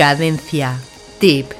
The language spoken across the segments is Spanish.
Cadencia. Tip.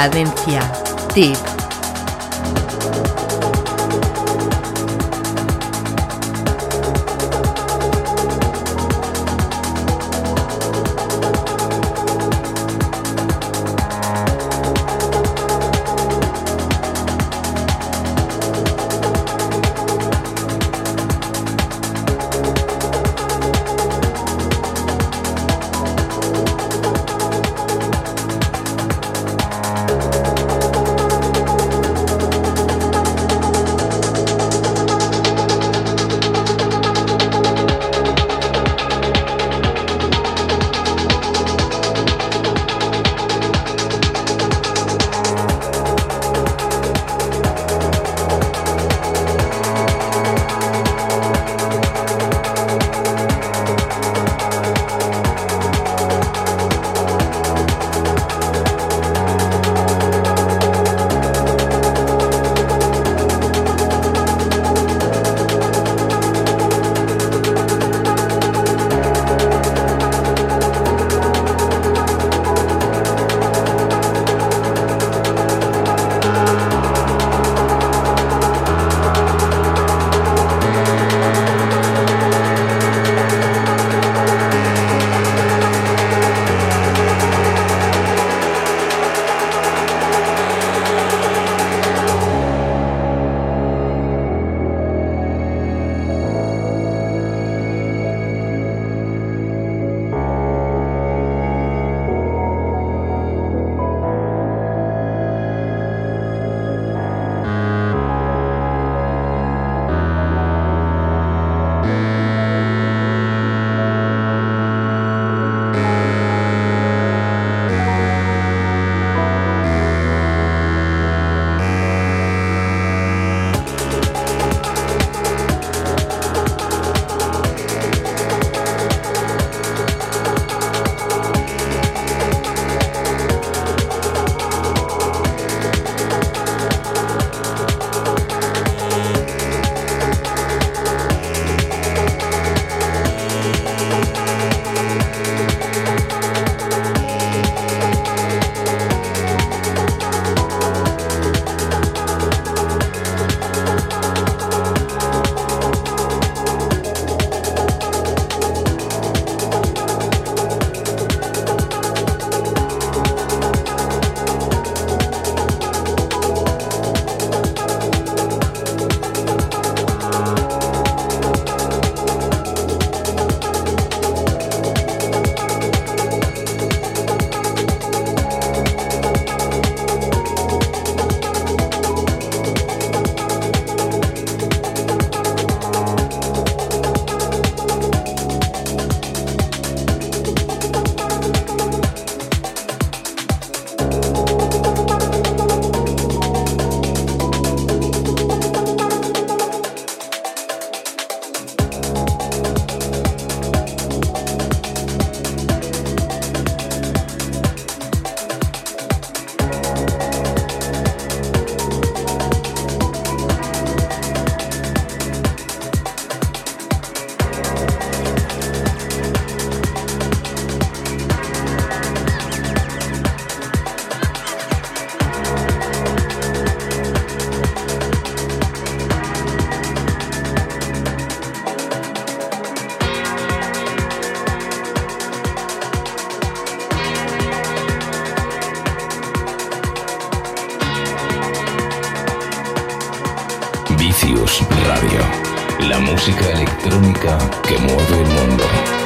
Cadencia. Tip. Radio. La música electrónica que mueve el mundo.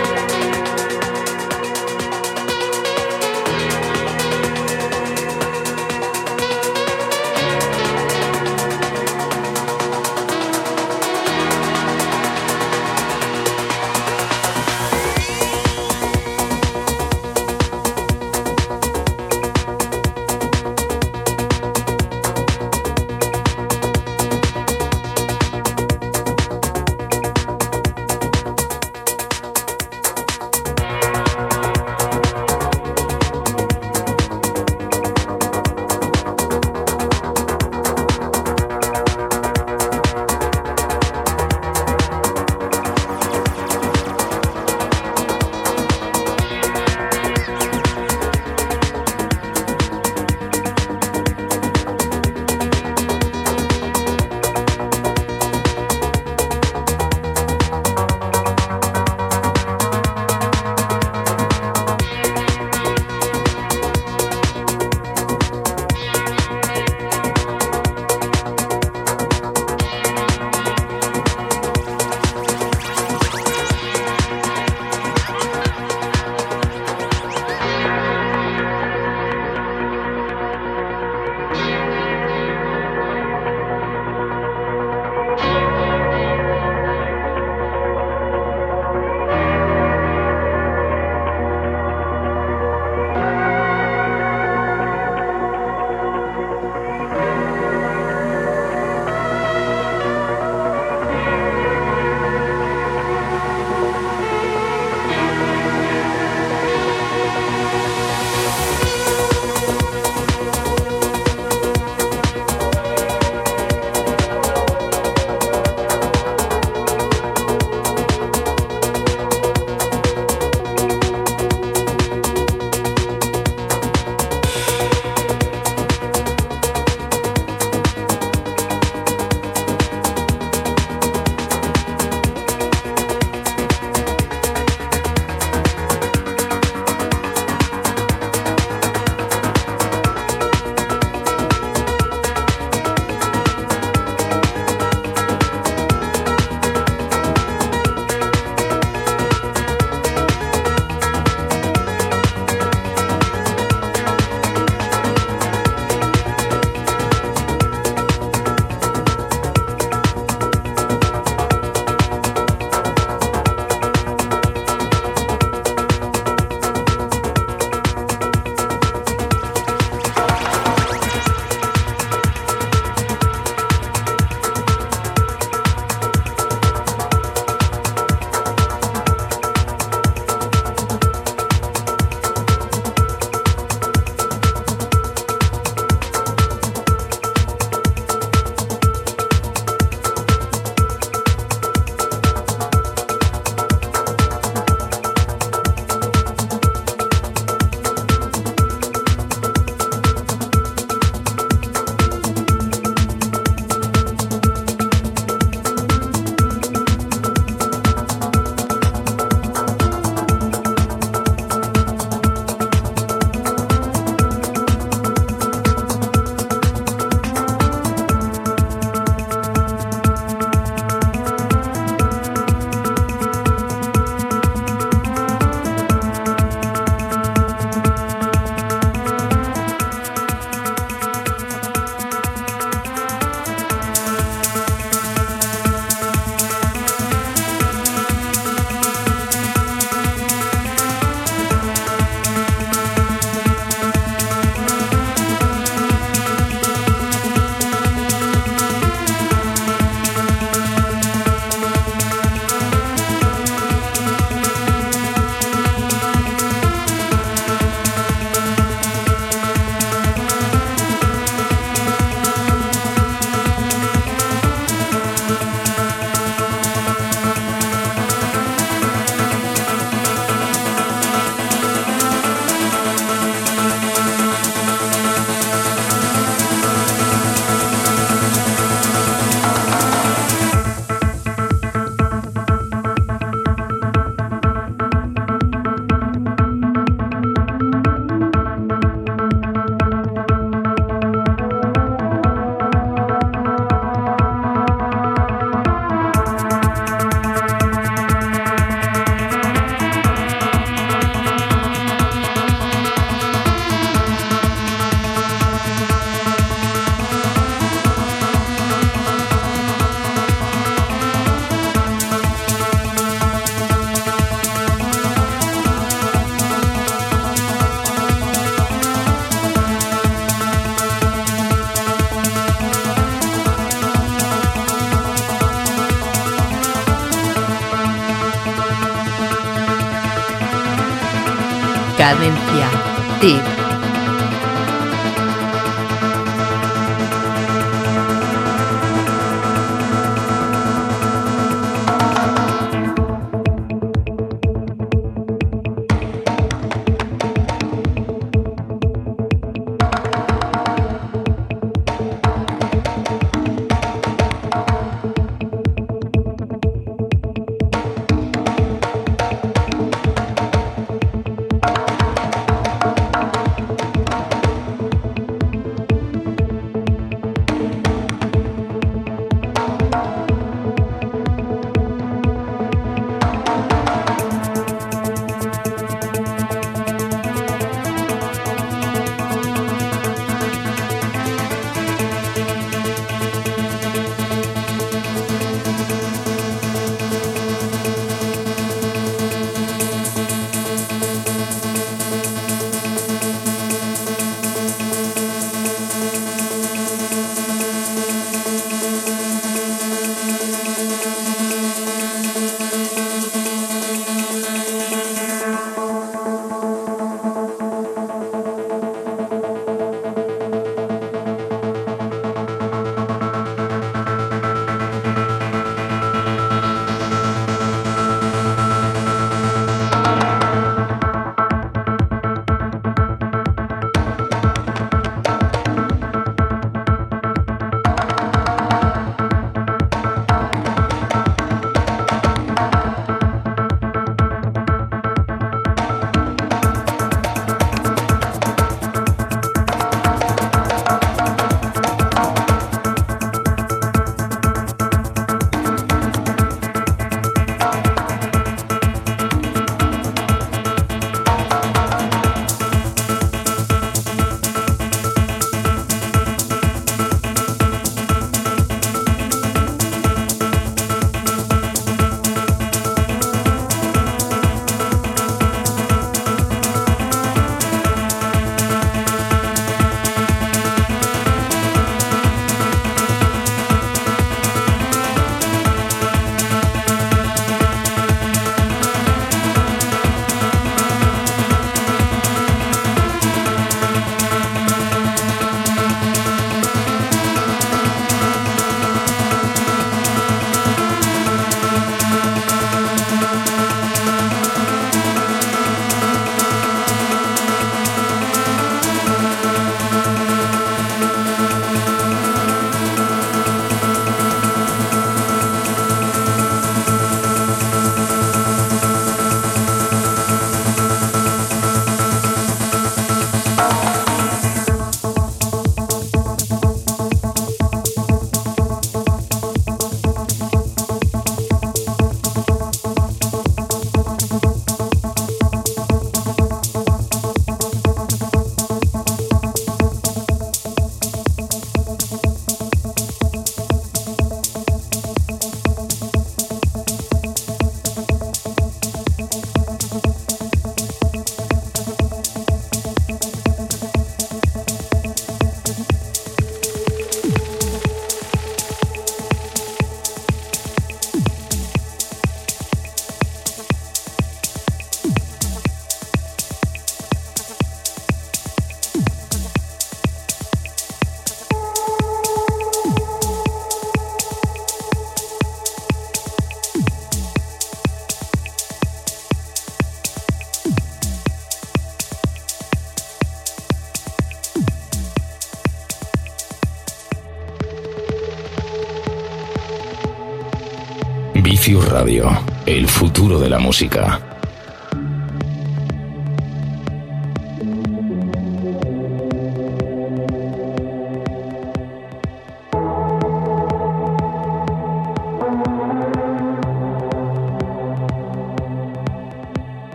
La música.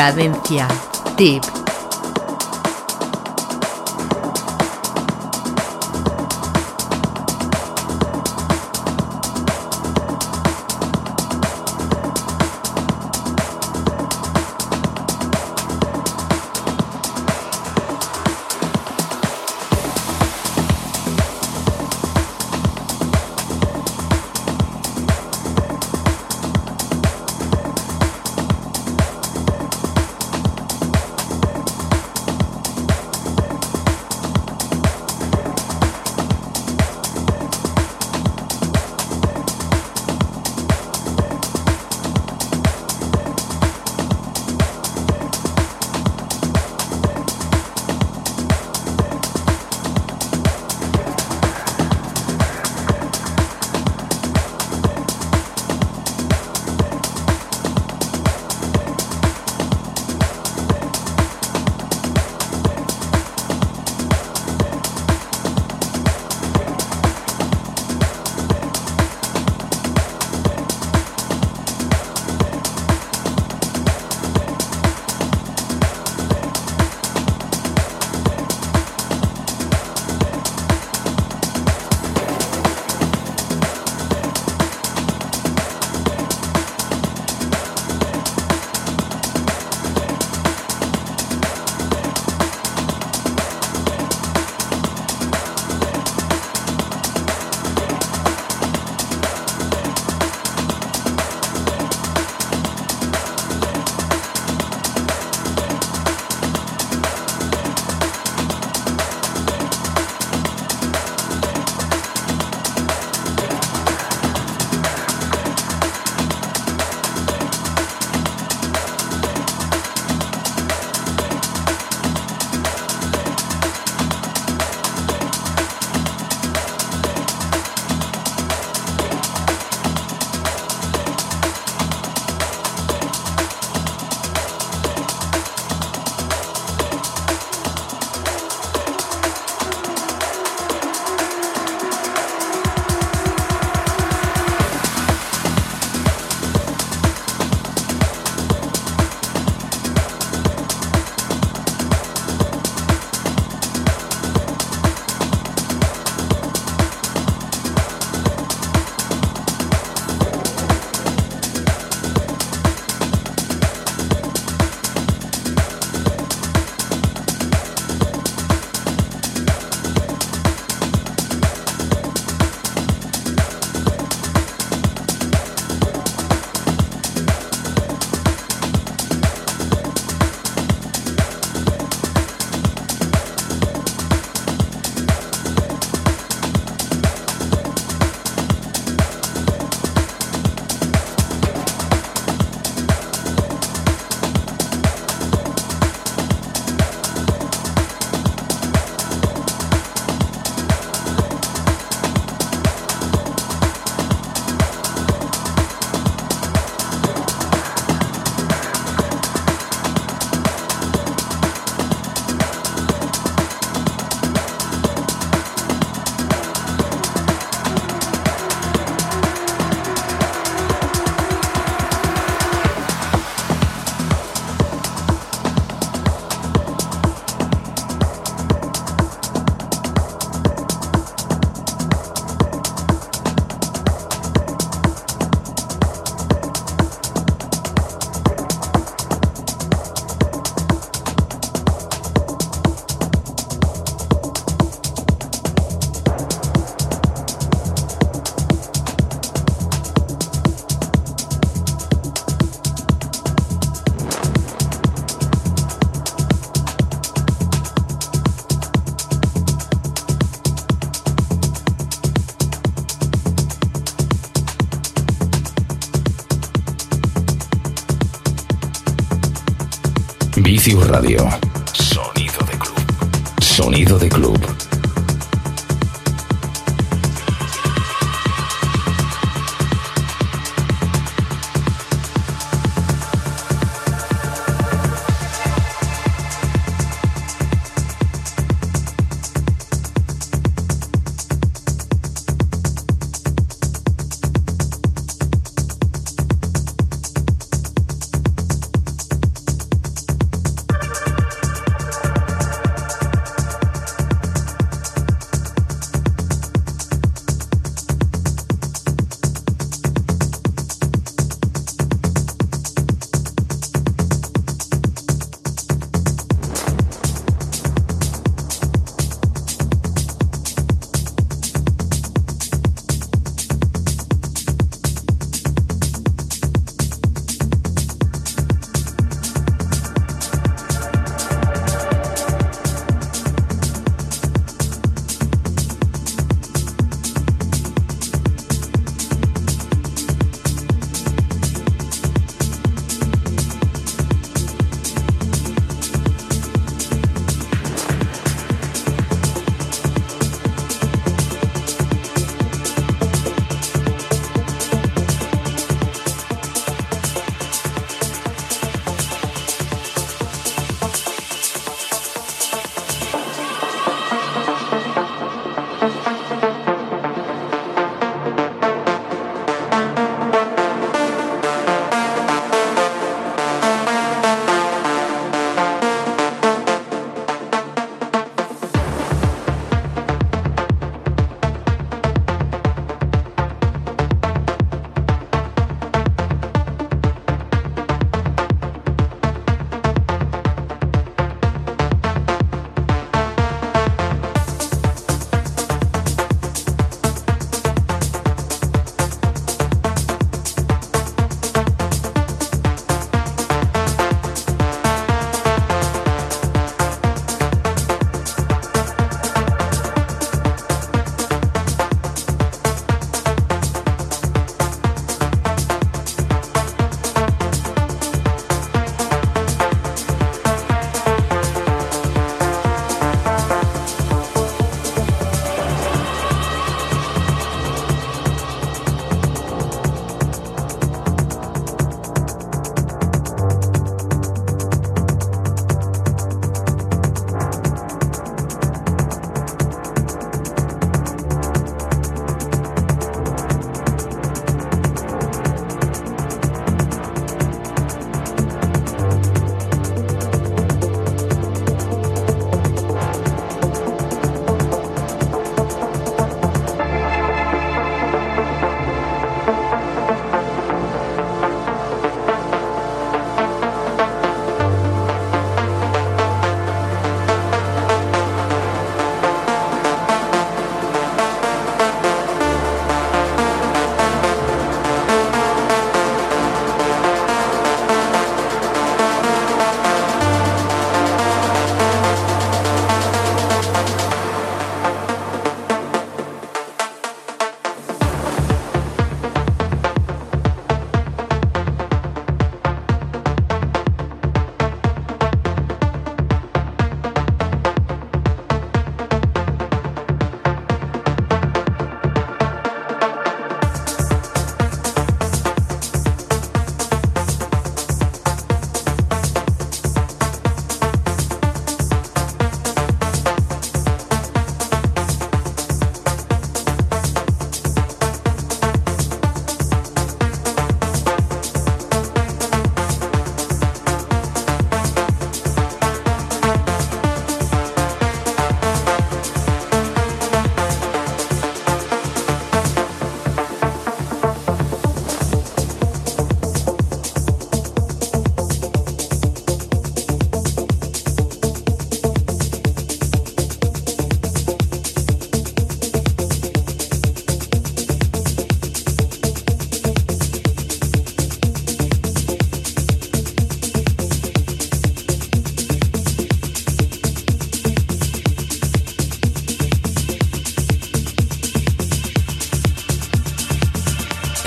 Cadencia. Tip.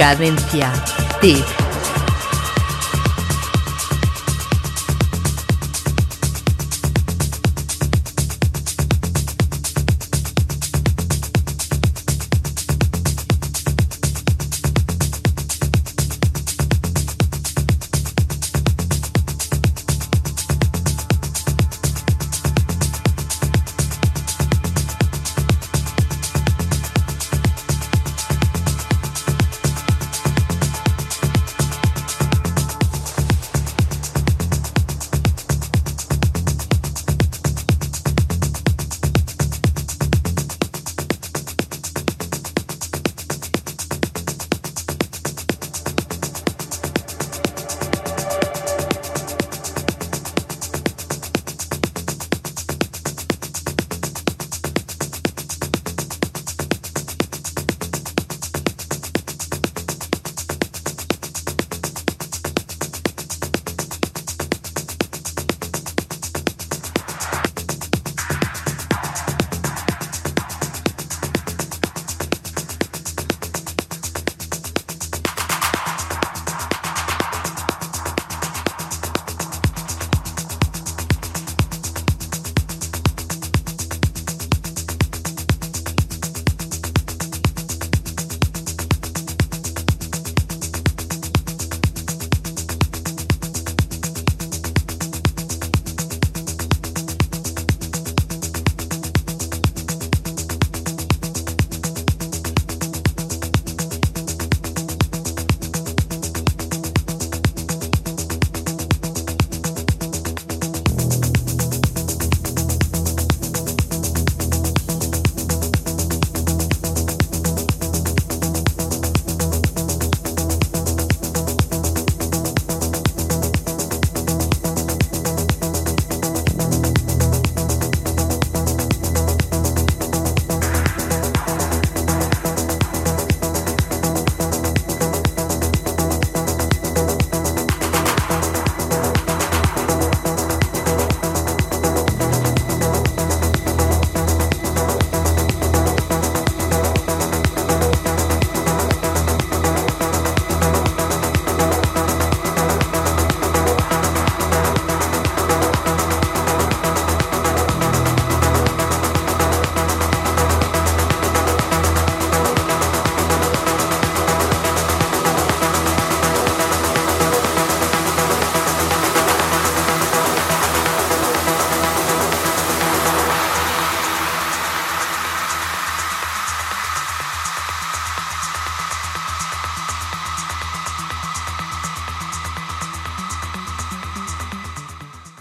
Cadencia. Tip.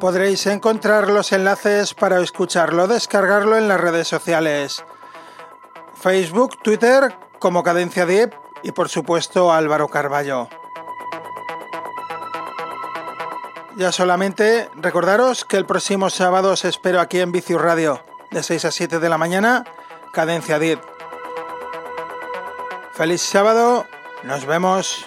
Podréis encontrar los enlaces para escucharlo, descargarlo en las redes sociales. Facebook, Twitter como Cadencia Deep y por supuesto Álvaro Carballo. Ya solamente recordaros que el próximo sábado os espero aquí en Vicius Radio, de 6 a 7 de la mañana, Cadencia Deep. Feliz sábado, nos vemos.